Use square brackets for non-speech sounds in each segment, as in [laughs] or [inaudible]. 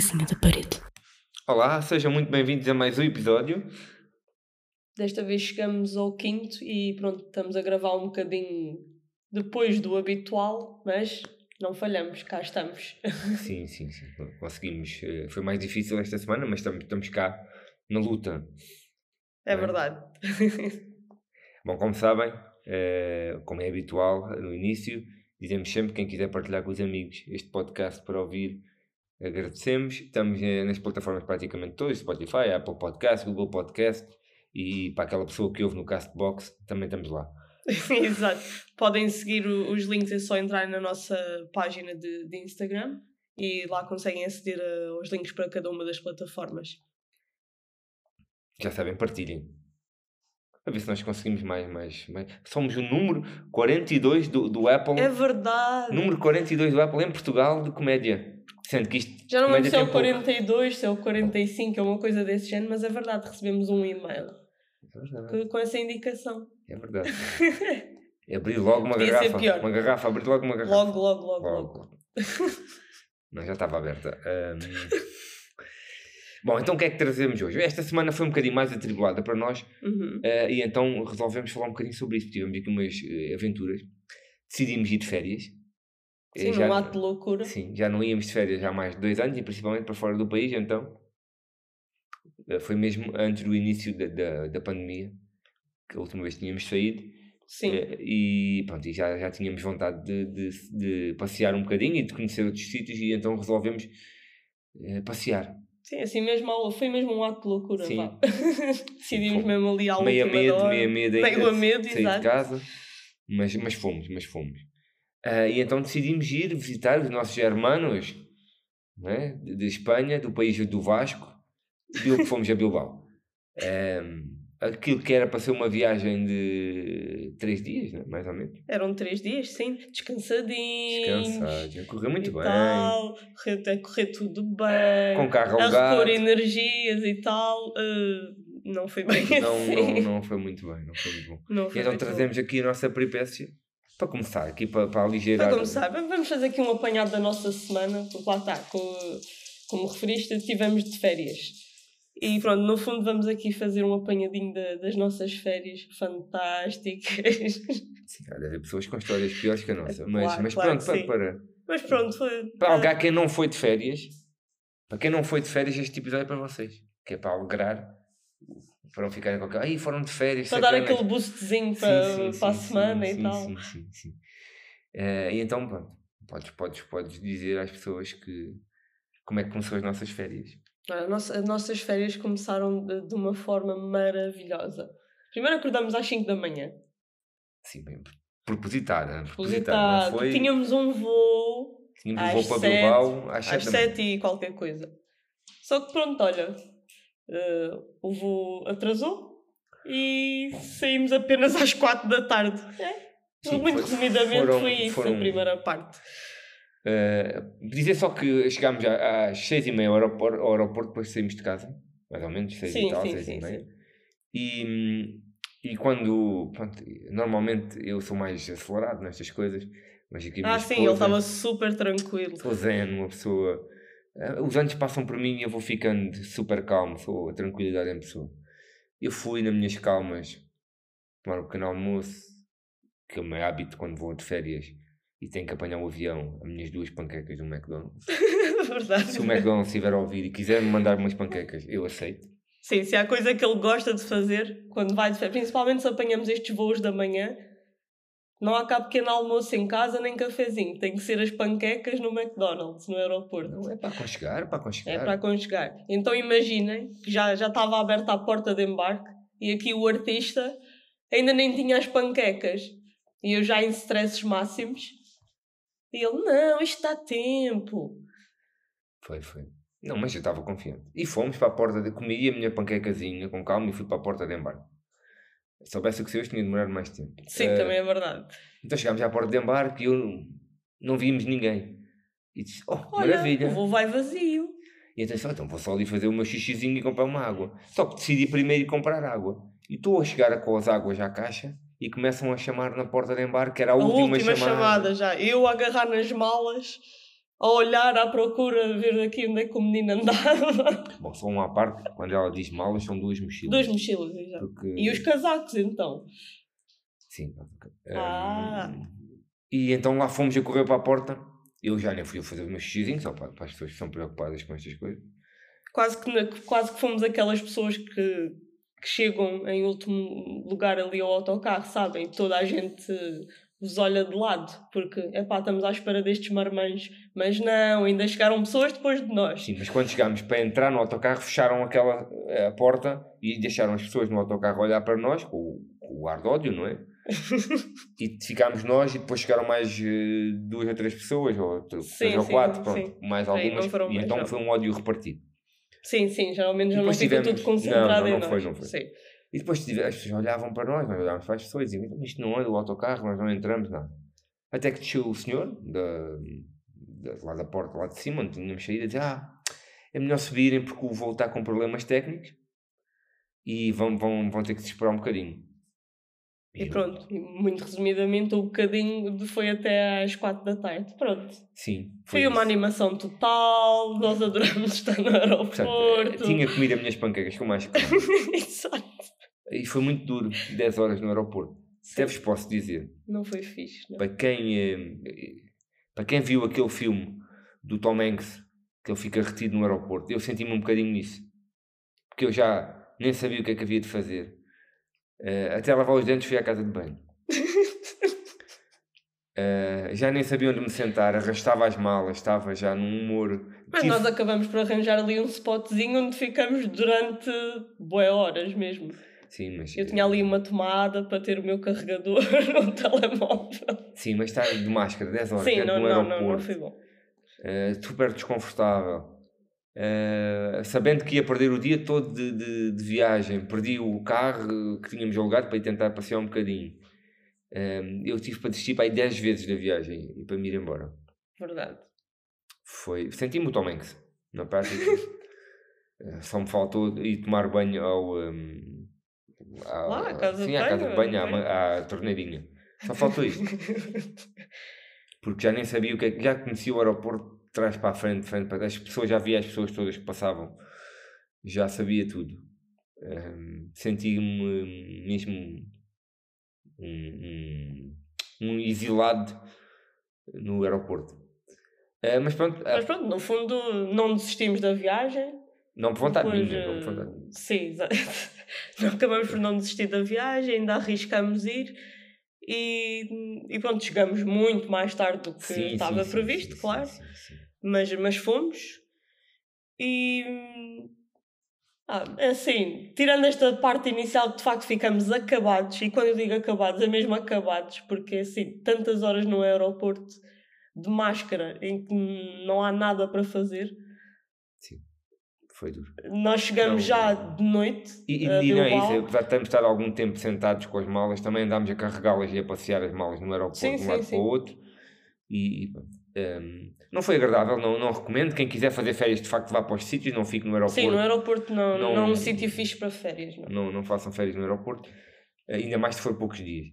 resenha da parede. Olá, sejam muito bem-vindos a mais um episódio. Desta vez chegamos ao quinto e pronto, estamos a gravar um bocadinho depois do habitual, mas não falhamos, cá estamos. [laughs] Sim, sim, sim. Conseguimos. eh, Foi mais difícil esta semana, mas estamos, estamos cá na luta. É Bem. verdade. [laughs] Bom, como sabem, eh, como é habitual no início, dizemos sempre quem quiser partilhar com os amigos este podcast para ouvir, agradecemos. Estamos eh, nas plataformas praticamente todas, Spotify, Apple Podcast, Google Podcast e para aquela pessoa que ouve no Castbox, também estamos lá. [laughs] Exato. Podem seguir o- os links, é só entrar na nossa página de, de Instagram e lá conseguem aceder a- aos links para cada uma das plataformas. Já sabem, partilhem. A ver se nós conseguimos mais, mais, mais. Somos o número 42 do, do Apple. É verdade! Número 42 do Apple em Portugal de comédia. Sendo que isto. Já não lembro se é o pouco. 42, se é o 45, é uma coisa desse género, mas é verdade, recebemos um e-mail É com- essa indicação. É verdade. [laughs] Abrir logo uma Podia garrafa. pior. Uma garrafa, abrir logo uma garrafa. Logo, logo, logo, logo. Logo. [laughs] Não, já estava aberta. Ahm, Bom, então o que é que trazemos hoje? Esta semana foi um bocadinho mais atribulada para nós Uhum. eh, e então resolvemos falar um bocadinho sobre isso. Tivemos aqui umas eh, aventuras. Decidimos ir de férias. Sim, já- num ato de loucura. Sim, já não íamos de férias há mais de dois anos e principalmente para fora do país, então eh, foi mesmo antes do início da, da, da pandemia, que a última vez tínhamos saído, Sim. eh, e pronto, e já, já tínhamos vontade de, de, de passear um bocadinho e de conhecer outros sítios, e então resolvemos eh, passear. Sim, assim mesmo, foi mesmo um ato de loucura. Sim. [laughs] Decidimos mesmo ali à meio a última medo, hora. meio a medo Meio a medo, exato. de casa, mas, mas fomos, mas fomos. Ah, e então decidimos ir visitar os nossos hermanos né? de, de Espanha, do país do Vasco, Bil- fomos a Bilbao. Ahm, aquilo que era para ser uma viagem de três dias, né? mais ou menos. Eram três dias, sim, descansadinhos. Descansados, correu muito e bem. Tal, correr, até correr tudo bem. Com carro a alugado. repor energias e tal. eh, não foi bem Não, assim. não, não foi muito bem, não foi muito bom. [laughs] Não E foi então muito bom. trazemos aqui a nossa peripécia para começar, aqui para, para aligerar. Para começar, vamos fazer aqui um apanhado da nossa semana, porque lá está, como, como referiste, estivemos de férias. E pronto, no fundo vamos aqui fazer um apanhadinho da- das nossas férias fantásticas. Sim, há de haver pessoas com histórias piores que a nossa. Claro, Mas, mas claro pronto, para, para, Mas pronto, foi. para alguém quem não foi de férias, para quem não foi de férias, este episódio é para vocês. Que é para alegrar, para não ficarem com aquela. Ai, foram de férias. Para dar sacanas." aquele boostzinho Sim, para, sim, para a sim, semana sim, e sim, tal. Sim, sim, sim. Eh, e então, pronto, podes, podes, podes dizer às pessoas que. Como é que começou as nossas férias? Nossa- as nossas férias começaram de, de uma forma maravilhosa. Primeiro acordamos às 5 da manhã. Sim, bem propositada. Propositada. Não foi? Tínhamos um voo Tínhamos um voo para sete, Bilbao às às 7 da manhã. 7 e qualquer coisa. Só que pronto, olha, eh, o voo atrasou e saímos apenas às 4 da tarde. É, Sim, muito foi- resumidamente foram- foi isso foram- a primeira parte. Uh, dizer só que chegámos às seis e meia ao aeroporto, ao aeroporto, depois saímos de casa, mais ou menos, seis Sim, e tal, sim, seis sim, e meia. sim. E, e quando, pronto, normalmente eu sou mais acelerado nestas coisas, mas aqui Ah, sim, ele esposa, estava super tranquilo. sou zen, uma pessoa, uh, os anos passam por mim e eu vou ficando super calmo, sou a tranquilidade em pessoa. Eu fui nas minhas calmas tomar um pequeno almoço, que é o meu hábito quando vou de férias e tenho que apanhar o avião, as minhas duas panquecas do McDonald's. [laughs] Verdade. Se o McDonald's estiver a ouvir e quiser me mandar umas panquecas, eu aceito. Sim, se há coisa que ele gosta de fazer quando vai de férias, principalmente se apanhamos estes voos da manhã, não há cá pequeno almoço em casa nem cafezinho. Tem que ser as panquecas no McDonald's, no aeroporto. Não é para aconchegar, é para aconchegar. É para aconchegar. Então imaginem que já, já estava aberta a porta de embarque e aqui o artista ainda nem tinha as panquecas. E eu já em stresses máximos. E ele, não, isto dá tempo. Foi, foi. Não, mas eu estava confiante. E fomos para a porta de... Comi a minha panquecazinha com calma e fui para a porta de embarque. Se soubesse o que sei, tinha demorado mais tempo. Sim, Eh, também é verdade. Então chegámos à porta de embarque e eu não vimos ninguém. E disse, oh, Olha, maravilha. o voo vai vazio. E atenção, então vou só ali fazer o meu xixizinho e comprar uma água. Só que decidi primeiro ir comprar água. E estou a chegar com as águas à caixa e começam a chamar na porta de embarque, que era a, A última, última, chamada. chamada já. Eu a agarrar nas malas a olhar à procura, a ver daqui onde é que o menino andava. [laughs] Bom, só uma parte, quando ela diz malas, são duas mochilas. Duas mochilas, exato. Porque- E os casacos, então? Sim. Ah. Hum, e então lá fomos a correr para a porta. Eu já nem fui a fazer os meus xizinhos, só para, para as pessoas que são preocupadas com estas coisas. Quase que, quase que fomos aquelas pessoas que, que chegam em último lugar ali ao autocarro, sabem? Toda a gente vos olha de lado, porque, epá, estamos à espera destes marmães. Mas não, ainda chegaram pessoas depois de nós. Sim, mas quando chegámos para entrar no autocarro, fecharam aquela eh, a porta e deixaram as pessoas no autocarro olhar para nós, com, o- com o ar de ódio, não é? [laughs] e ficámos nós e depois chegaram mais eh, duas ou três pessoas, ou t- Sim, três ou sim, quatro, sim. pronto, mais algumas. E mais, então não. foi um ódio repartido. Sim, sim, geralmente já não fica tivemos- tudo concentrado não, não, em não nós. foi, não foi. Sim. E depois as pessoas olhavam para nós, nós olhávamos para as pessoas e diziam, "Mas isto não é do autocarro, nós não entramos, nada. Até que desceu o senhor, da, da- lá da porta, lá de cima, onde tínhamos saído, a dizer, ah, é melhor subirem porque o voo está com problemas técnicos e vão, vão, vão ter que se esperar um bocadinho. E eu- pronto, e muito resumidamente, o bocadinho foi até às quatro da tarde. Pronto. Sim. Foi uma isso. animação total, nós adoramos [laughs] estar no Portanto, aeroporto. tinha comido as minhas panquecas com mais. [laughs] Exato. E foi muito duro, 10 horas no aeroporto. Até vos posso dizer, Não foi fixe, não. para quem, eh, para quem viu aquele filme do Tom Hanks, que ele fica retido no aeroporto, eu senti-me um bocadinho nisso. Porque eu já nem sabia o que é que havia de fazer. Eh, até lavar os dentes fui à casa de banho. [laughs] Eh, já nem sabia onde me sentar, arrastava as malas, estava já num humor. Mas Tive- nós acabamos por arranjar ali um spotzinho onde ficamos durante boé horas mesmo. Sim, mas, Eu tinha ali uma tomada para ter o meu carregador, [laughs] um telemóvel. sim, mas estar de máscara 10 horas Sim, dentro não, um não, não, não foi bom. eh, super desconfortável, eh, sabendo que ia perder o dia todo de, de, de viagem, perdi o carro que tínhamos alugado para ir tentar passear um bocadinho. Eh, eu tive para desistir para aí 10 vezes da viagem e para me ir embora. Verdade. Foi, senti-me o Tom Hanks, na prática. [laughs] Eh, Só me faltou ir tomar banho ao. À- Lá, à casa de sim, à casa de banho, banho, à, à torneirinha. Só faltou isto. [laughs] porque já nem sabia o que é que. Já conhecia o aeroporto de trás para a frente, de frente para as pessoas, já via as pessoas todas que passavam, já sabia tudo. Hum, Senti-me mesmo um, um, um exilado no aeroporto. Eh, mas pronto, Mas pronto, no fundo, não desistimos da viagem. Não por vontade Depois, minha, não por vontade. Sim, exato. [laughs] Não acabamos por não desistir da viagem, ainda arriscamos ir. E, e pronto, chegamos muito mais tarde do que Sim, estava sim, previsto, sim, claro. Mas, mas fomos. E. Ah, assim, tirando esta parte inicial de facto ficamos acabados, e quando eu digo acabados, é mesmo acabados, porque assim, tantas horas no aeroporto de máscara em que não há nada para fazer. Foi duro. Nós chegamos já de noite. E, e, e não é isso, apesar de termos estado algum tempo sentados com as malas, também andámos a carregá-las e a passear as malas no aeroporto Sim, de um lado para o outro. E, e, pronto, hum, não foi agradável, não, não recomendo. Quem quiser fazer férias, de facto, vá para os sítios, não fique no aeroporto. Sim, no aeroporto não, não, Não- é um sítio fixe para férias. Não. Não, não façam férias no aeroporto, ainda mais se for poucos dias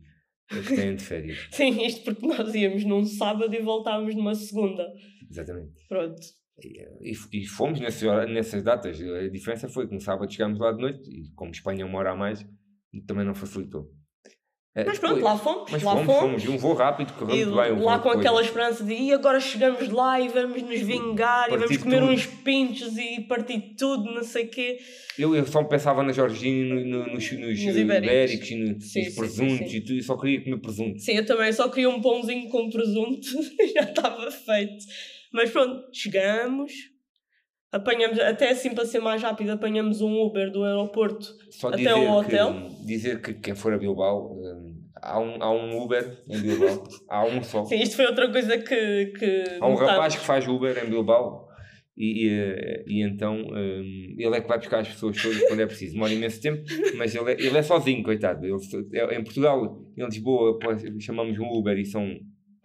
que têm de férias. [laughs] Sim, isto porque nós íamos num sábado e voltávamos numa segunda. Exatamente. Pronto. E, e fomos nessas, datas. A diferença foi que no sábado chegámos lá de noite e, como Espanha uma hora a mais, também não facilitou. Eh, Mas pronto, depois- lá fomos. Mas lá fomos, fomos, um voo rápido, correu muito bem. um lá com depois. aquela esperança de e agora chegamos lá e vamos nos vingar e vamos comer tudo." uns pinchos e partir tudo, não sei o quê. Eu, eu só pensava na Georgina, no, no, nos, nos, Nos ibéricos. ibéricos e no- Sim, nos sim, presuntos sim, e tudo, e só queria comer presunto. Sim, eu também só queria um pãozinho com presunto [laughs] e já estava feito. Mas pronto, chegamos, apanhamos, até assim para ser mais rápido, apanhamos um Uber do aeroporto. Só Até dizer ao que, hotel? dizer que quem for a Bilbao, eh, há, um, há um Uber em Bilbao, [laughs] há um só. Sim, isto foi outra coisa que. que Há um notámos. rapaz que faz Uber em Bilbao e, e, e então eh, ele é que vai buscar as pessoas todas quando é preciso. Demora imenso tempo, mas ele é, ele é sozinho, coitado. Ele, é- em Portugal, em Lisboa, chamamos um Uber e são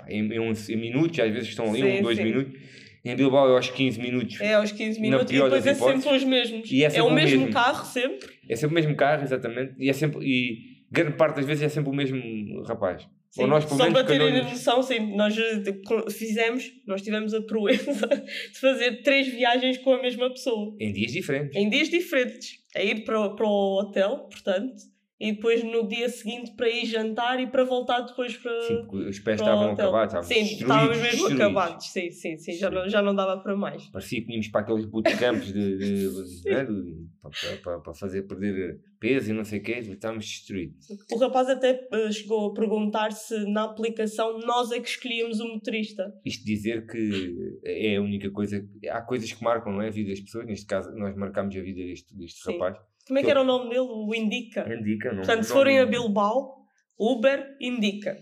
em, em, uns- minutos, às vezes estão ali, Sim, um, dois sim. minutos. Em Bilbao é aos 15 minutos. É aos 15 minutos e depois é sempre hipóteses. os mesmos. E é é o o mesmo, mesmo. carro, sempre. É sempre o mesmo carro, exatamente. E é sempre. E grande parte das vezes é sempre o mesmo rapaz. Sim, Ou nós, só menos, para terem noção, sim, nós eh, fizemos, nós tivemos a proeza [laughs] de fazer três viagens com a mesma pessoa, Em dias diferentes. em dias diferentes, a ir para, para o hotel, portanto, e depois no dia seguinte para ir jantar e para voltar depois para, Sim, porque os pés estavam acabados, estavam Sim, estávamos mesmo acabados, sim, sim, sim, já. Não, já não dava para mais. Parecia que tínhamos para aqueles bootcamps de, de, [laughs] né, de- para, para, para fazer perder peso e não sei o quê, estávamos destruídos. O rapaz até eh, chegou a perguntar se na aplicação nós é que escolhíamos o motorista. Isto dizer que é a única coisa. Há coisas que marcam, não é? A vida das pessoas. Neste caso, nós marcámos a vida deste, deste Sim. rapaz. Como é que era o nome dele? O Indica. Indica, não Portanto, se forem a Bilbao, Uber indica.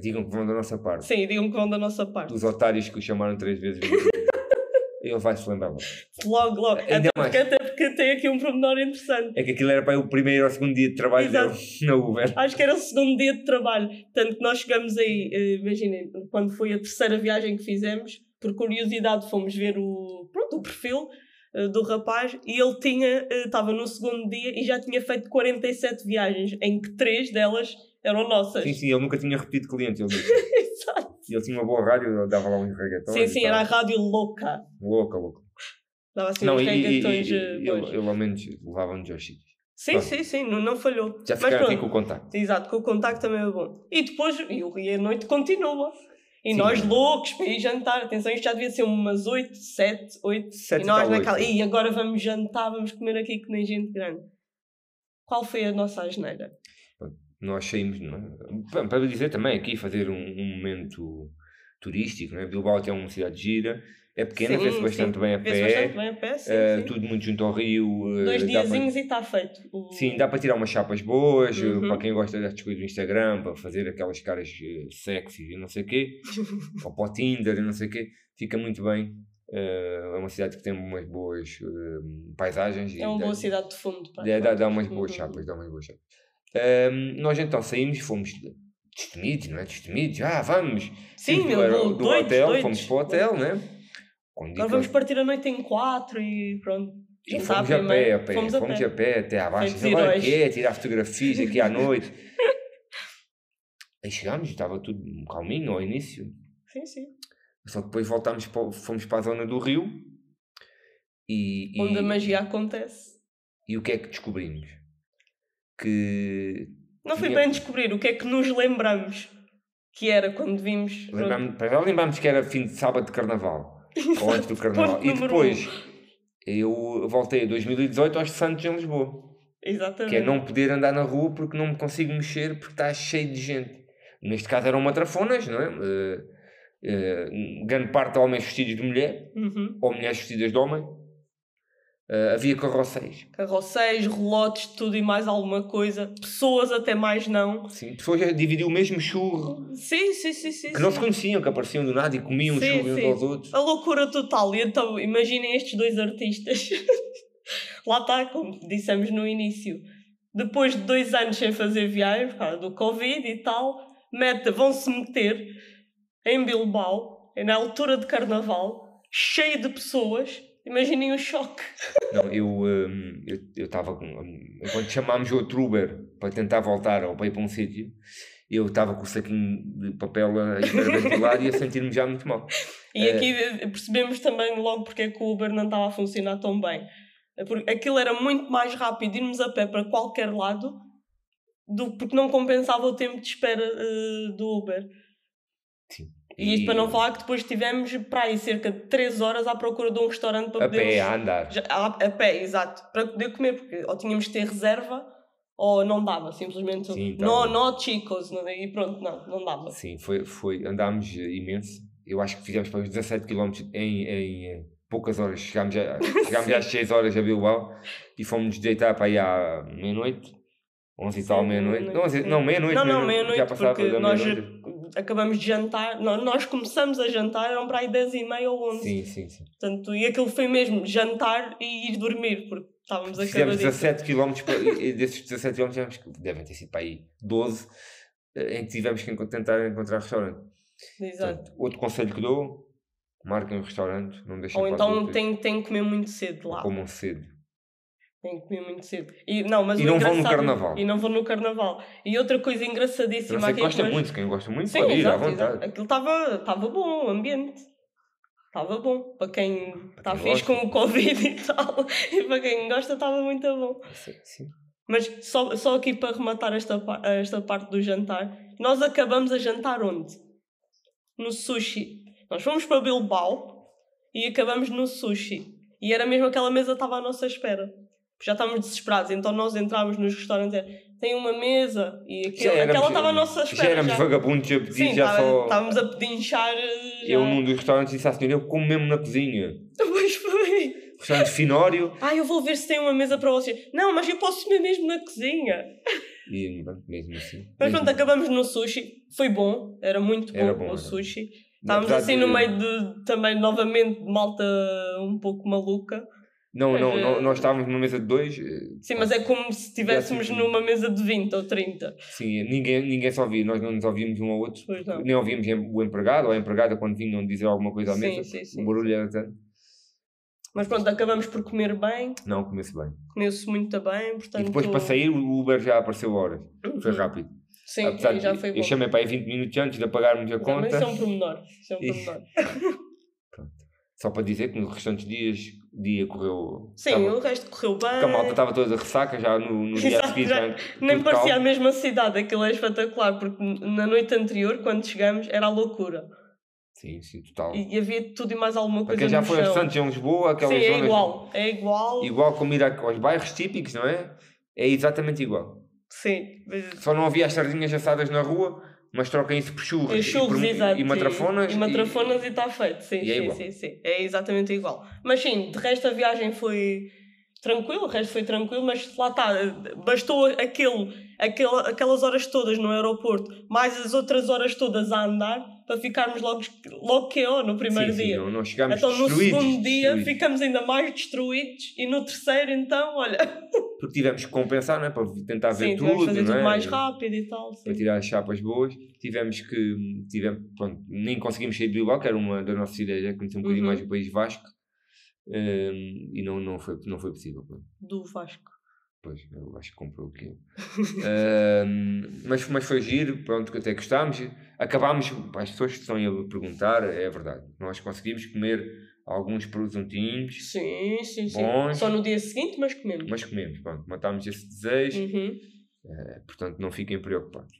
Digam que vão da nossa parte. Sim, digam que vão da nossa parte. Dos otários que o chamaram três vezes. [laughs] Ele vai se lembrar. logo. Logo, logo. Ainda Até porque, até porque tem aqui um pormenor interessante. É que aquilo era para o primeiro ou segundo dia de trabalho Exato. dele [laughs] na Uber. Acho que era o segundo dia de trabalho. Tanto que nós chegamos aí, eh, imaginem, quando foi a terceira viagem que fizemos, por curiosidade fomos ver o, pronto, o perfil eh, do rapaz e ele tinha, eh, estava no segundo dia e já tinha feito 47 viagens, em que três delas eram nossas. Sim, sim, ele nunca tinha repetido cliente. Ele. [laughs] Exato. ele tinha uma boa rádio, dava lá uns reggaetões. Sim, e sim, era a rádio louca. Louca, louca. Dava assim Não, uns e, e, e, reggaetões. e- eh, ao menos levava-nos aos sítios. Sim, sim, sim, não, não falhou. Já ficaram aqui com o contacto. Exato, que o contacto também é bom. E depois, e, o- e a noite continua. E Sim. nós loucos para ir jantar. Atenção, isto já devia ser umas 8, 7, 8. Sete e e nós naquela. oito. E agora vamos jantar, vamos comer aqui que nem gente grande. Qual foi a nossa asneira? nós saímos, não é? Para dizer também aqui, fazer um, um momento turístico, não é? Bilbao até é uma cidade gira, é pequena, vê-se bastante bem a bastante pé, bem a pé, sim, eh, sim. tudo muito junto ao rio. eh, Dois para- diazinhos e está feito. O- Sim, dá para tirar umas chapas boas, eh, Uhum. para quem gosta destas coisas do Instagram, para fazer aquelas caras sexy e não sei o quê, [laughs] ou para o Tinder e não sei o quê, fica muito bem. Eh, é uma cidade que tem umas boas eh, paisagens. e É uma boa cidade de fundo. pá, Dá, dá, dá umas boas Uhum. chapas, dá umas boas chapas. Nós então saímos, fomos destemidos, não é? Destemidos, ah, vamos. Sim, meu, do, aero- doidos, do hotel, doidos. fomos para o hotel, né? Quando Agora vamos partir a noite em quatro e pronto. e fomos a pé, primeiro. a pé, Fomos fomos, a a, pé. pé. até à baixa. Feitos Agora heróis. que é, tirar fotografias aqui à noite. [laughs] Aí chegámos, estava tudo calminho ao início. Sim, sim. Só que depois voltámos, para, fomos para a zona do rio. E, e, Onde a magia acontece. e o que é que descobrimos? Que Não foi Tinha- bem descobrir o que é que nos lembramos que era quando vimos. para já lembrámos que era fim de sábado de carnaval. [laughs] ou antes do carnaval. E depois um. eu voltei a 2018 aos Santos em Lisboa. Exatamente. Que é não poder andar na rua porque não me consigo mexer porque está cheio de gente. Neste caso eram matrafonas, não é? Eh, eh, grande parte de homens vestidos de mulher Uhum. ou mulheres vestidas de homem. Eh, havia carroceiros. Carroceiros, relotes, tudo e mais alguma coisa. Pessoas até mais não. Sim, pessoas a dividir o mesmo churro. Sim, sim, sim, sim. Que não sim. se conheciam, que apareciam do nada e comiam Sim, churros uns sim. aos outros. A loucura total. E então, imaginem estes dois artistas. [laughs] Lá está, como dissemos no início. Depois de dois anos sem fazer viagem, por causa do Covid e tal, meta, vão-se meter em Bilbao, na altura de carnaval, cheio de pessoas. Imaginem o choque. Não, eu hum, eu estava com. hum, Enquanto chamámos outro Uber para tentar voltar ou para ir para um sítio, eu estava com o saquinho de papel a hiperventilar [laughs] e a sentir-me já muito mal. E É. aqui eh, percebemos também logo porque é que o Uber não estava a funcionar tão bem. É Porque aquilo era muito mais rápido irmos a pé para qualquer lado do, porque não compensava o tempo de espera eh, do Uber. Sim. E isto para não falar que depois tivemos para aí cerca de 3 horas à procura de um restaurante para A podermos... pé, a andar. Já- a, a pé, exato. Para poder comer, porque ou tínhamos que ter reserva ou não dava, simplesmente. Sim, não, tá. não, chicos. não- E pronto, não, não dava. Sim, foi, foi, andámos eh, imenso. Eu acho que fizemos para os 17 km em, em eh, poucas horas. Chegámos, a, [laughs] chegámos às 6 horas a Bilbao e fomos deitar para aí à meia-noite. 11 e tal, meia-noite. meia-noite, Não, não, meia-noite. Não, não, Já meia-noite, passava porque da meia-noite. Acabamos de jantar, nó- nós começamos a jantar, eram para aí 10 e meia ou 11. Sim, sim, sim. Portanto, e aquilo foi mesmo jantar e ir dormir, porque estávamos Fizemos acabaditos. 17 km, desses 17 km tivemos que, devem ter sido para aí 12, eh, em que tivemos que tentar encontrar restaurante. Exato. Portanto, outro conselho que dou, marquem um restaurante, não deixem Ou então tem, tem que comer muito cedo lá. comam cedo. Tenho que comer muito cedo. E, não, mas E não vão no carnaval. E não vão no carnaval. E outra coisa engraçadíssima aqui gosta mas- muito, quem gosta muito Sim, pode ir à vontade. exato. Aquilo estava bom, o ambiente. Estava bom. Para quem está fixe com o Covid [laughs] e tal. E para quem gosta, estava muito bom. Sim, sim. Mas só, só aqui para rematar esta, esta parte do jantar, nós acabamos a jantar onde? No sushi. Nós fomos para Bilbao e acabamos no sushi. E era mesmo aquela mesa que estava à nossa espera. Já estávamos desesperados, então nós entrámos nos restaurantes e tem uma mesa e Já éramos- aquela estava à nossa espera. Já éramos vagabundos a pedir, Sim, já estava- só. estávamos a pedinchar. eh, Já. Eu num dos restaurantes disse à senhora, eu como mesmo na cozinha. [laughs] Pois foi. Restaurante Finório. Ah, eu vou ver se tem uma mesa para vocês. Não, mas eu posso comer mesmo na cozinha. E mesmo assim. Mas pronto, acabamos no sushi. Foi bom, era muito bom, Era bom, o era. sushi. Estávamos assim no meio de também novamente de malta um pouco maluca. Não, Mas, não, não, nós estávamos numa mesa de dois. eh, Sim, mas é como se estivéssemos numa mesa de 20 ou 30. Sim, ninguém, ninguém só ouvia, nós não nos ouvíamos um ao outro. Nem ouvíamos o empregado ou a empregada quando vinham dizer alguma coisa à Sim, mesa. sim, sim. O barulho era tanto. Mas pronto, acabamos por comer bem, Não, comece bem. comeu-se muito bem, portanto... E depois para sair o Uber já apareceu horas. Foi Uhum. rápido. Sim, Apesar já foi bom. eu chamei para aí 20 minutos antes de apagarmos a mas conta. isso é um pormenor. Isso [laughs] é um E- pormenor. Só para dizer que nos restantes dias, dia correu. Sim, estava- o resto correu bem. porque a malta estava toda ressaca já no, no dia seguinte. já- Nem parecia a calmo. mesma cidade, aquilo é espetacular, porque na noite anterior, quando chegamos, era a loucura. Sim, sim, total. E havia tudo e mais alguma coisa quem já foi a. Santos em Lisboa, aquelas Sim, é zonas. igual. É igual. Igual como ir a- aos bairros típicos, não é? É exatamente igual. Sim. Só não havia as sardinhas assadas na rua, mas troquem isso por churros, É e, churros, por, exato. e matrafonas. E, matrafonas e está feito. Sim, e é sim, igual. sim, sim. É exatamente igual. Mas sim, de resto a viagem foi tranquilo, o resto foi tranquilo, mas lá está, bastou aquele, aquele, aquelas horas todas no aeroporto, mais as outras horas todas a andar, para ficarmos logo, logo KO no primeiro sim, sim, dia. não, não chegámos Então no segundo dia destruídos. ficamos ainda mais destruídos e no terceiro então, olha, Porque tivemos que compensar, não é? Para tentar ver sim, tivemos tudo, que fazer não tudo é? mais rápido e tal. sim. Para tirar as chapas boas. Tivemos que. Tivemos, pronto, nem conseguimos sair de Bilbao, que era uma das nossas ideias, conhecer um bocadinho Uhum. mais o país Vasco. hum, e não, não, foi, não foi possível. pronto. Do Vasco. Pois, eu acho que comprou o quilo. Ahm, [laughs] mas, mas foi giro, pronto, que até gostámos. Acabámos, para as pessoas que estão a perguntar, é verdade. Nós conseguimos comer alguns presuntinhos, Sim, sim, sim. Bons. Só no dia seguinte, mas comemos. mas comemos, pronto, matámos esse desejo, Uhum. eh, portanto não fiquem preocupados.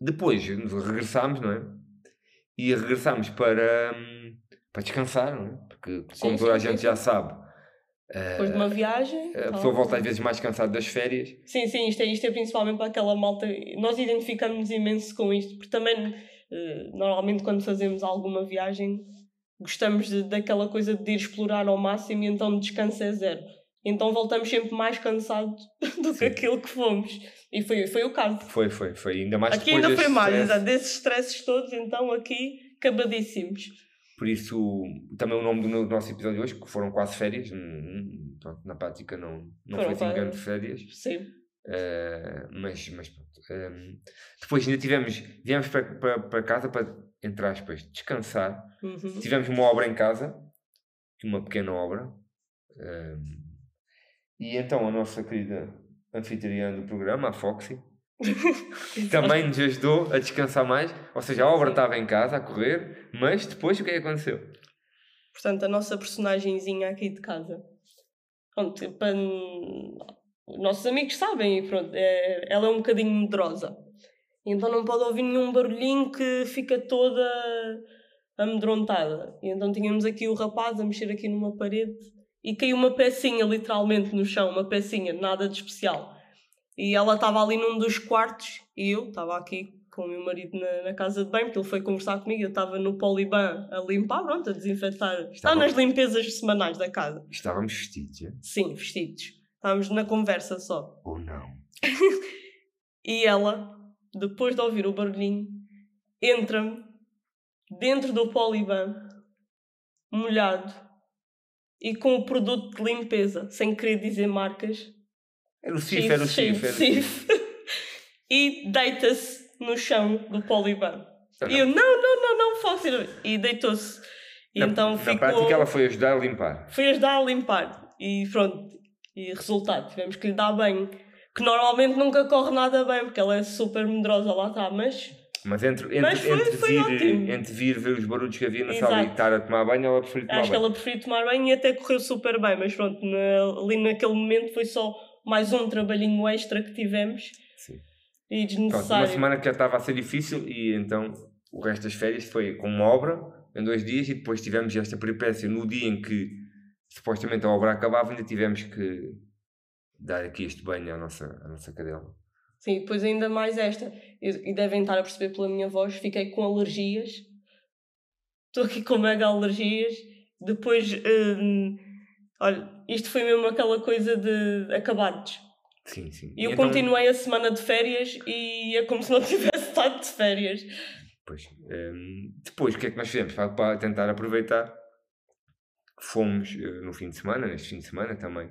Depois regressámos, não é? E regressámos para, hum, para descansar, não é? Porque, como Sim, toda a sim, gente sim, já sabe, Depois de uma viagem. a pessoa volta às vezes mais cansada das férias. Sim, sim, isto é, isto é principalmente para aquela malta. Nós identificamos imenso com isto, porque também, eh, normalmente, quando fazemos alguma viagem, gostamos de, daquela coisa de ir explorar ao máximo e então descanso é zero. Então voltamos sempre mais cansados [laughs] do que Sim. aquilo que fomos. E foi, foi o caso. Foi, foi, foi. Ainda mais aqui ainda foi mais, stress. desses stresses todos, então aqui acabadíssimos. Por isso, também o nome do no- nosso episódio de hoje, que foram quase férias, hum, hum, pronto, na prática não, não Foram foi assim grande férias, Sim. eh, mas, mas pronto. hum, depois ainda tivemos, viemos para, para, para casa para, entre aspas, descansar. Uhum. Tivemos uma obra em casa, uma pequena obra, e então a nossa querida anfitriã do programa, a Foxy, também nos ajudou a descansar mais. Ou seja, a obra estava em casa a correr, mas depois o que é que aconteceu? Portanto, a nossa personagenzinha aqui de casa. Pronto, para... os nossos amigos sabem, pronto, é- ela é um bocadinho medrosa. Então não pode ouvir nenhum barulhinho que fica toda amedrontada. E então tínhamos aqui o rapaz a mexer aqui numa parede e caiu uma pecinha literalmente no chão, uma pecinha, nada de especial. E ela estava ali num dos quartos e eu estava aqui com o meu marido na, na casa de banho, porque ele foi conversar comigo, eu estava no Poliban a limpar, pronto, a desinfetar. Está nas limpezas semanais da casa. Estávamos vestidos, é? Sim, vestidos. Estávamos na conversa só. ou não? [laughs] E ela, depois de ouvir o barulhinho, entra-me dentro do Poliban, molhado e com o produto de limpeza, sem querer dizer marcas. Era o CIF, era o CIF. CIF. Cif. e deita-se no chão do Poliban. Não, E eu, não, não, não, não, Foxy. não." E deitou-se. E na, então na ficou... prática ela foi ajudar a limpar. Foi ajudar a limpar. E pronto. E resultado, tivemos que lhe dar bem. Que normalmente nunca corre nada bem, porque ela é super medrosa lá está, mas Mas entre, entre, Mas foi- entre, foi vir, entre vir ver os barulhos que havia na sala e Exato. estar a tomar banho, ela preferia tomar acho que banho. ela preferia tomar bem e até correu super bem. Mas pronto, na- ali naquele momento foi só mais um trabalhinho extra que tivemos Sim. e Pronto, uma desnecessário. semana que já estava a ser difícil e então o resto das férias foi com uma obra em dois dias e depois tivemos esta peripécia no dia em que supostamente a obra acabava ainda tivemos que dar aqui este banho à nossa, à nossa cadela. Sim, depois ainda mais esta. E, e devem estar a perceber pela minha voz, fiquei com alergias. Estou aqui com mega alergias. Depois, hum, olha, isto foi mesmo aquela coisa de acabados. Sim, sim. E eu então, continuei a semana de férias e é como se não [laughs] tivesse estado de férias. Pois, hum, depois o que é que nós fizemos para, para tentar aproveitar? Fomos eh, no fim de semana, neste fim de semana também,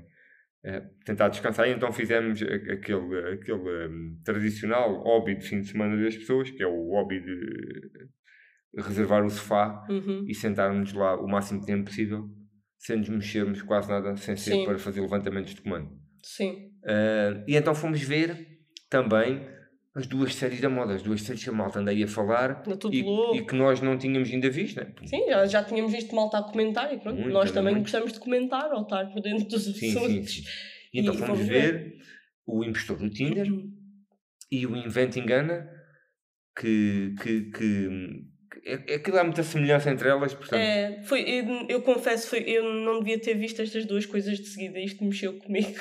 eh, tentar descansar e então fizemos aquele, aquele hum, tradicional hobby de fim de semana das pessoas, que é o hobby de reservar o sofá Uhum. e sentarmos lá o máximo de tempo possível, sem nos mexermos quase nada, sem ser Sim. para fazer levantamentos de comando. Sim. Uh, e então fomos ver também as duas séries da moda, as duas séries que a malta anda aí a falar e, louco. e que nós não tínhamos ainda visto, né? Sim, já, já tínhamos visto malta a comentar e pronto, Muito, nós também muito. gostamos de comentar ou estar por dentro dos Sim, sim, assuntos. sim. E então E fomos vamos ver o impostor do Tinder e o Inventing Anna, que, que, que é, aquilo há muita semelhança entre elas, portanto, É, foi, eu, eu confesso, foi, eu não devia ter visto estas duas coisas de seguida, isto mexeu comigo.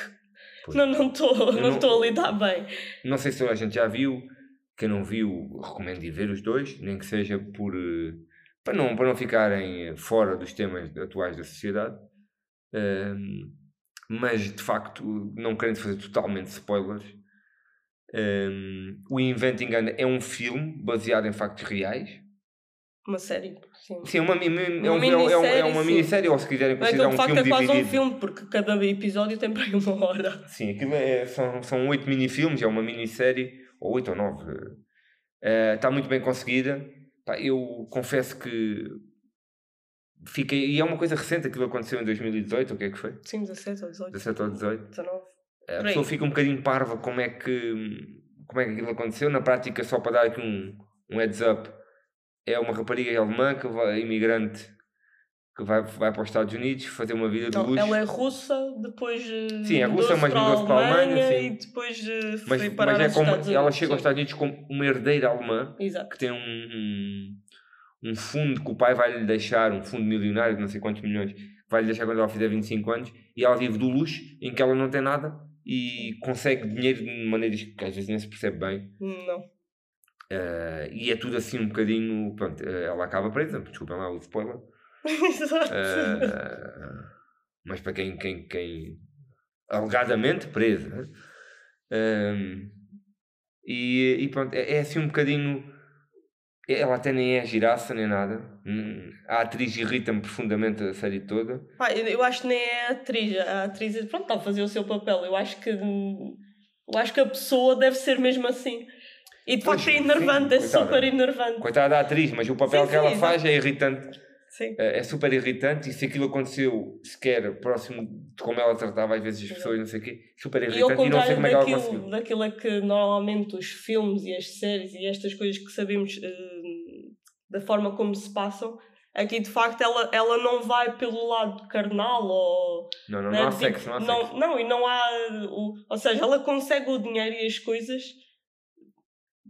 Pois. Não não estou não a lidar bem. não sei se a gente já viu, quem não viu, recomendo ir ver os dois, nem que seja por eh, para não, para não ficarem fora dos temas atuais da sociedade. Ahm, mas de facto, não querendo fazer totalmente spoilers, ahm, o Inventing Anna é um filme baseado em factos reais. Uma série, sim. Sim, é uma, é, Uma um- é, um- é, um- é minissérie, uma minissérie, ou se quiserem Mas considerar aquilo de um facto filme é quase dividido. um filme, porque cada episódio tem para aí uma hora. Sim, aquilo é, são, são oito minifilmes, é uma minissérie, ou oito ou nove. eh, Está muito bem conseguida. Pá, eu confesso que fiquei. E é uma coisa recente, aquilo aconteceu em 2018, o que é que foi? Sim, 17 ou 18, 17 ou 18. 19. A Por pessoa aí. fica um bocadinho parva como é que, como é que aquilo aconteceu. Na prática, só para dar aqui um, um heads up, é uma rapariga alemã, que vai, imigrante, que vai, vai para os Estados Unidos fazer uma vida de Não, luxo. ela é russa, depois eh, Sim, é russa, mas mudou-se para a Alemanha, sim. e depois eh, mas, foi parar mas é como Estados ela chega aos. Estados Unidos como uma herdeira alemã Exato. que tem um, um, um fundo que o pai vai lhe deixar, um fundo milionário de não sei quantos milhões, vai lhe deixar quando ela fizer 25 anos, e ela vive do luxo, em que ela não tem nada e consegue dinheiro de maneiras que às vezes nem se percebe bem. Não. Eh, e é tudo assim um bocadinho. Pronto, eh, ela acaba presa, desculpem lá o spoiler. [laughs] Exato. Eh, mas para quem, quem, quem alegadamente presa. Ehm, e, e pronto, é, é assim um bocadinho. Ela até nem é giraça nem nada. Hum, A atriz irrita-me profundamente a série toda. Pá, eu, acho que nem é a atriz. A atriz pronto, está a fazer o seu papel. Eu acho que eu acho que a pessoa deve ser mesmo assim. E de facto é enervante, é coitada. super enervante. Coitada da atriz, mas o papel Sim, que ela sim, faz é irritante. Sim. É é super irritante e se aquilo aconteceu sequer próximo de como ela tratava às vezes as pessoas, não sei o quê, super E irritante e, não sei como é que ela daquilo, conseguiu. daquilo é que normalmente os filmes e as séries e estas coisas que sabemos eh, da forma como se passam, aqui de facto ela, ela não vai pelo lado carnal ou. Não, não, né, não há tipo, sexo, não há sexo. não, e não há. O, ou seja, ela consegue o dinheiro e as coisas.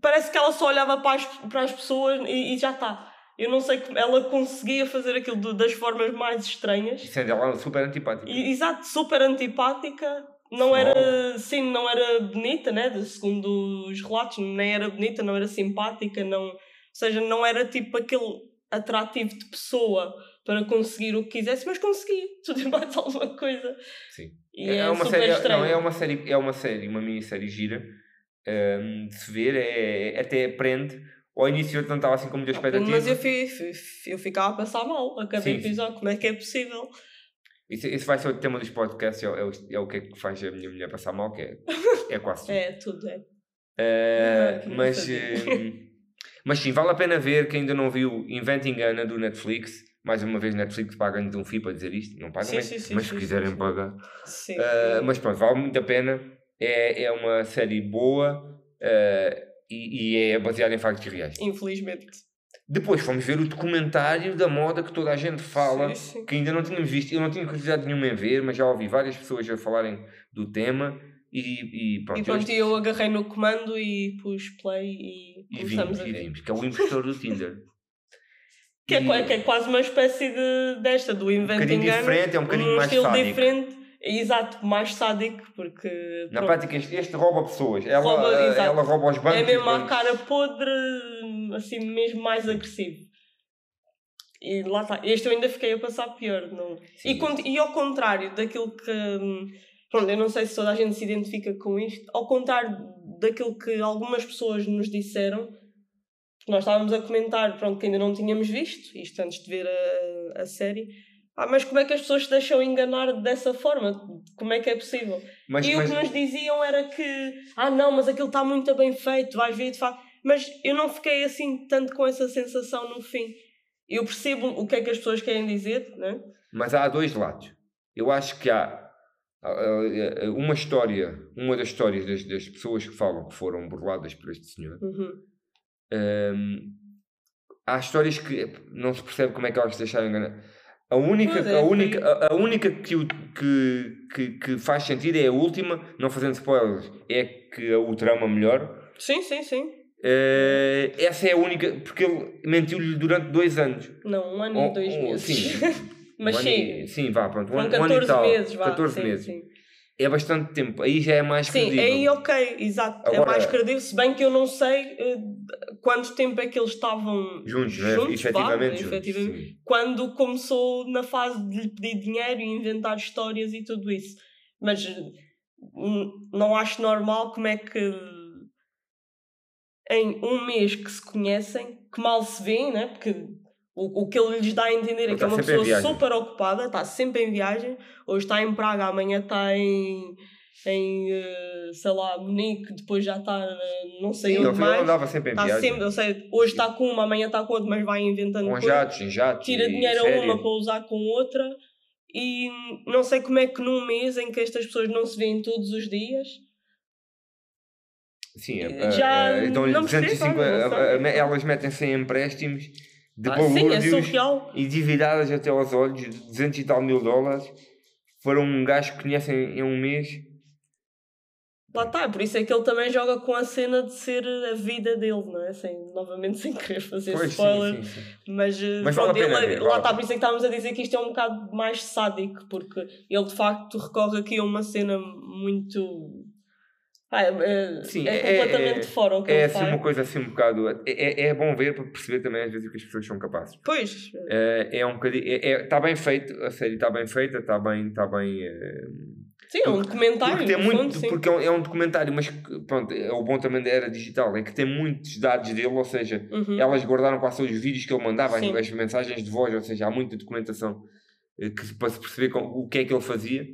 Parece que ela só olhava para as, para as pessoas e, e já está. Eu não sei como ela conseguia fazer aquilo das formas mais estranhas. Sendo ela super antipática. E- Exato, super antipática. Não era, sim, não era bonita, né? Segundo os relatos, nem era bonita, não era simpática, não, ou seja, não era tipo aquele atrativo de pessoa para conseguir o que quisesse, mas conseguia [laughs] tudo mais alguma coisa. Sim. É, é, uma série, não, é uma série, é uma série, uma minissérie gira hum, de se ver, é, até prende. Ao início eu não estava assim com muita expectativa. mas eu, fi, fi- eu ficava a passar mal a cada Sim, episódio, como é que é possível? Isso, isso vai ser o tema dos podcasts, é, o- é, é o que é que faz a minha mulher passar mal, que é, é quase [laughs] tudo. É, tudo é. Eh, Ah, que mas, eh, mas sim, vale a pena ver quem ainda não viu Inventing Anna do Netflix. Mais uma vez, Netflix paga-nos um FII para dizer isto. Não pagam, Sim, mas, sim, mas se quiserem pagar. Uh, mas pronto, vale muito a pena. É, é uma série boa uh, e, e é baseada em factos reais. Infelizmente. Depois fomos ver o documentário da moda que toda a gente fala, Sim, sim. que ainda não tínhamos visto. Eu não tinha curiosidade nenhuma em ver, mas já ouvi várias pessoas a falarem do tema e, e pronto. E pronto, este- eu agarrei no comando e pus play e e começamos vimos, a e ver. vimos, que é o impostor do Tinder. [laughs] Que é, E- que é quase uma espécie de, desta, do um Invent bocadinho diferente, é um bocadinho um mais estilo sádico. diferente. Exato, mais sádico, porque Na pronto, prática, este, este rouba pessoas. Ela Rouba, exato. ela rouba os bancos. é mesmo a cara podre, assim mesmo mais agressivo. E lá está. Este eu ainda fiquei a passar pior. Não... Sim. E, e ao contrário daquilo que. Pronto, eu não sei se toda a gente se identifica com isto. Ao contrário daquilo que algumas pessoas nos disseram, nós estávamos a comentar, pronto, que ainda não tínhamos visto, isto antes de ver a, a série. Ah, mas como é que as pessoas se deixam enganar dessa forma? Como é que é possível? Mas, e mas, o que nos diziam era que, ah não, mas aquilo está muito bem feito, vais ver de facto. Mas eu não fiquei assim tanto com essa sensação no fim. Eu percebo o que é que as pessoas querem dizer, né? mas há dois lados. Eu acho que há uma história, uma das histórias das, das pessoas que falam que foram burladas por este senhor. Uhum. Hum, há histórias que não se percebe como é que elas se deixaram enganar. A única, é, a única, a, a única que, o- que, que, que faz sentido é a última, não fazendo spoilers, é que o trama melhor. Sim, sim, sim. Eh, essa é a única, porque ele mentiu-lhe durante dois anos. Não, um ano Oh, e dois oh, meses. Sim, [laughs] mas um sim, e- sim, vá, pronto. Um, foram ano- um ano e 14 tal. meses, vá. 14 sim, meses. Sim, É bastante tempo. Aí já é mais sim credível. aí ok, exato. é Agora- mais credível, se bem que eu não sei eh, quanto tempo é que eles estavam Juntos, não é? juntos, efetivamente. juntos, efetivamente. sim. quando começou na fase de lhe pedir dinheiro e inventar histórias e tudo isso. Mas hum, não acho normal como é que em um mês que se conhecem, que mal se vêem, né? porque o, o que ele lhes dá a entender é que é está uma pessoa super ocupada, está sempre em viagem, hoje está em Praga, amanhã está em, em eh, sei lá, Munique, depois já está eh, não sei Sim, onde ele mais. andava sempre em Está viagem. sempre, eu sei, hoje está com uma, amanhã está com outra, mas vai inventando com coisas jatos, em jatos. tira dinheiro a uma para usar com outra e não sei como é que num mês em que estas pessoas não se veem todos os dias Sim, Já eh, não percebo, 250, não sei. eh, eh, elas metem-se em empréstimos de ah, sim, é balúrdios surreal e endividadas até aos olhos, de 200 e tal mil dólares, para um gajo que conhecem em um mês. lá está, por isso é que ele também joga com a cena de ser a vida dele, não é? Sem, novamente [laughs] sem querer fazer Pois, sim, spoiler sim, sim. mas, eh, Mas vale pronto, pena ele, ver, lá vale está, por isso é que estávamos a dizer que isto é um bocado mais sádico porque ele de facto recorre aqui a uma cena muito ah, é, é- Sim, é é- completamente é- fora o que É ele assim faz uma coisa assim um bocado. É, é, é bom ver para perceber também às vezes o que as pessoas são capazes. pois, Eh, é um bocadinho. Está é, bem feito, a série está bem feita, está bem. Está bem eh, sim, é um documentário porque tem muito, fundo, porque é um, é um documentário, mas pronto, é o bom também da era digital, é que tem muitos dados dele, ou seja, Uhum. elas guardaram quase todos os vídeos que ele mandava, as, as mensagens de voz, ou seja, há muita documentação eh, que, para se perceber com- o que é que ele fazia.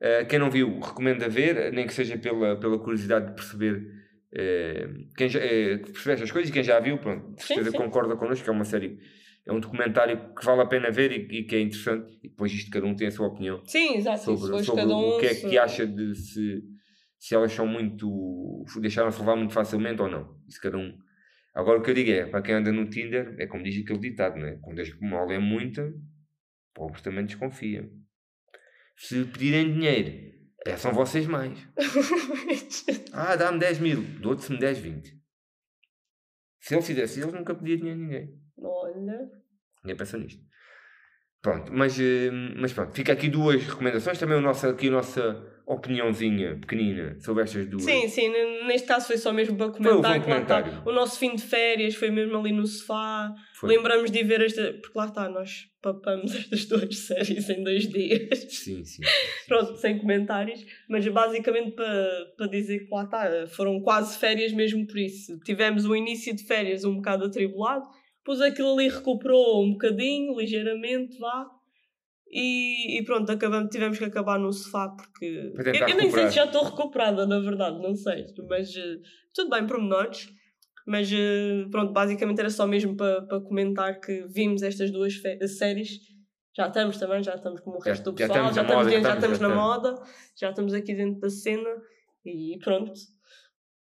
Eh, quem não viu, recomendo a ver, nem que seja pela, pela curiosidade de perceber, eh, quem já, eh, perceber estas coisas, e quem já viu, pronto, de Sim, certeza sim. concorda connosco, que é uma série, é um documentário que vale a pena ver e, e que é interessante, e depois isto cada um tem a sua opinião Sim, exato. sobre, sobre um o que é se- que acha de se, se elas são muito. deixaram-se levar muito facilmente ou não. Isso cada um. Agora o que eu digo é, para quem anda no Tinder, é como diz aquele ditado, não é? Quando as mole é muita, pobre também desconfia. Se pedirem dinheiro, peçam vocês mais. [laughs] Ah, dá-me 10 mil, dou-te se me 10, 20. Se ele fizesse, ele nunca pedia dinheiro a ninguém. Olha. Ninguém pensa nisto. Pronto, mas, eh, mas pronto, fica aqui duas recomendações. Também o nosso, aqui a nossa opiniãozinha pequenina sobre estas duas. Sim, sim, neste caso foi só mesmo para Foi- foi um comentar que lá está. comentário. O nosso fim de férias foi mesmo ali no sofá. Foi. Lembramos de ver esta. Porque lá está, nós papamos [laughs] estas duas séries em dois dias. Sim, sim. sim, [laughs] sim. Pronto, sem comentários, mas basicamente para, para dizer que lá está, foram quase férias mesmo por isso. Tivemos o início de férias um bocado atribulado, depois aquilo ali recuperou um bocadinho, ligeiramente, vá. E, e pronto, acabamos, tivemos que acabar no sofá porque. Eu, eu nem sei se já estou recuperada, na verdade, não sei. Mas eh, tudo bem, pormenores. Mas eh, pronto, basicamente era só mesmo para para comentar que vimos estas duas séries. Já estamos também, já estamos como o Já- resto do já pessoal, estamos já estamos, dentro- já estamos, na moda, já estamos aqui dentro da cena e pronto.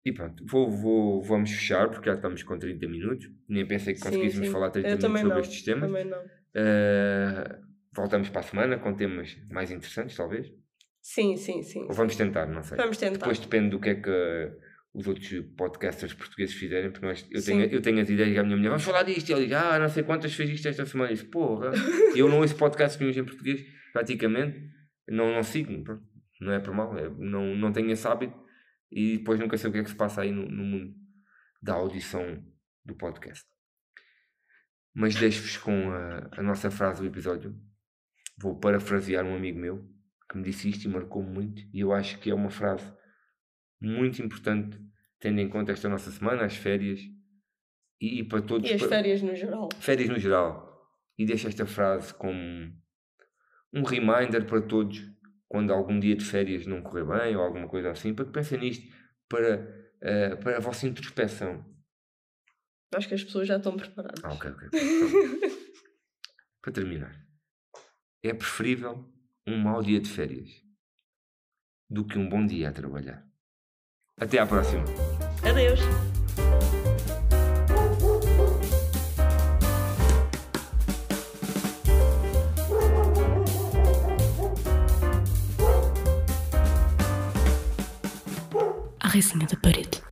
E pronto, vou, vou, vamos fechar porque já estamos com 30 minutos. Nem pensei que Sim, conseguíssemos sim. falar 30 Eu minutos sobre não, estes temas. também não. Eh, voltamos para a semana com temas mais interessantes, talvez. Sim, sim, sim. Ou vamos tentar, não sei. Vamos tentar. Depois depende do que é que eh, os outros podcasters portugueses fizerem, porque nós, eu, Sim. tenho, eu tenho as ideias e a minha mulher, vamos falar disto, e ela diz, ah, não sei quantas fez isto esta semana, e porra, [laughs] eu não ouço podcasts nenhum em português, praticamente, não, não sigo, não é por mal, é- não, não tenho esse hábito, e depois nunca sei o que é que se passa aí no, no mundo da audição do podcast. Mas deixo-vos com a, a nossa frase do episódio, vou parafrasear um amigo meu, que me disse isto e marcou-me muito, e eu acho que é uma frase muito importante, tendo em conta esta nossa semana, as férias, e, e para todos. E as férias no geral. férias no geral. E deixo esta frase como um reminder para todos, quando algum dia de férias não correr bem ou alguma coisa assim, para que pensem nisto, para, eh, para a vossa introspeção. Acho que as pessoas já estão preparadas. Ah, ok, ok. Pronto. para terminar, é preferível um mau dia de férias do que um bom dia a trabalhar. Até à próxima. Adeus! ressinha da parede.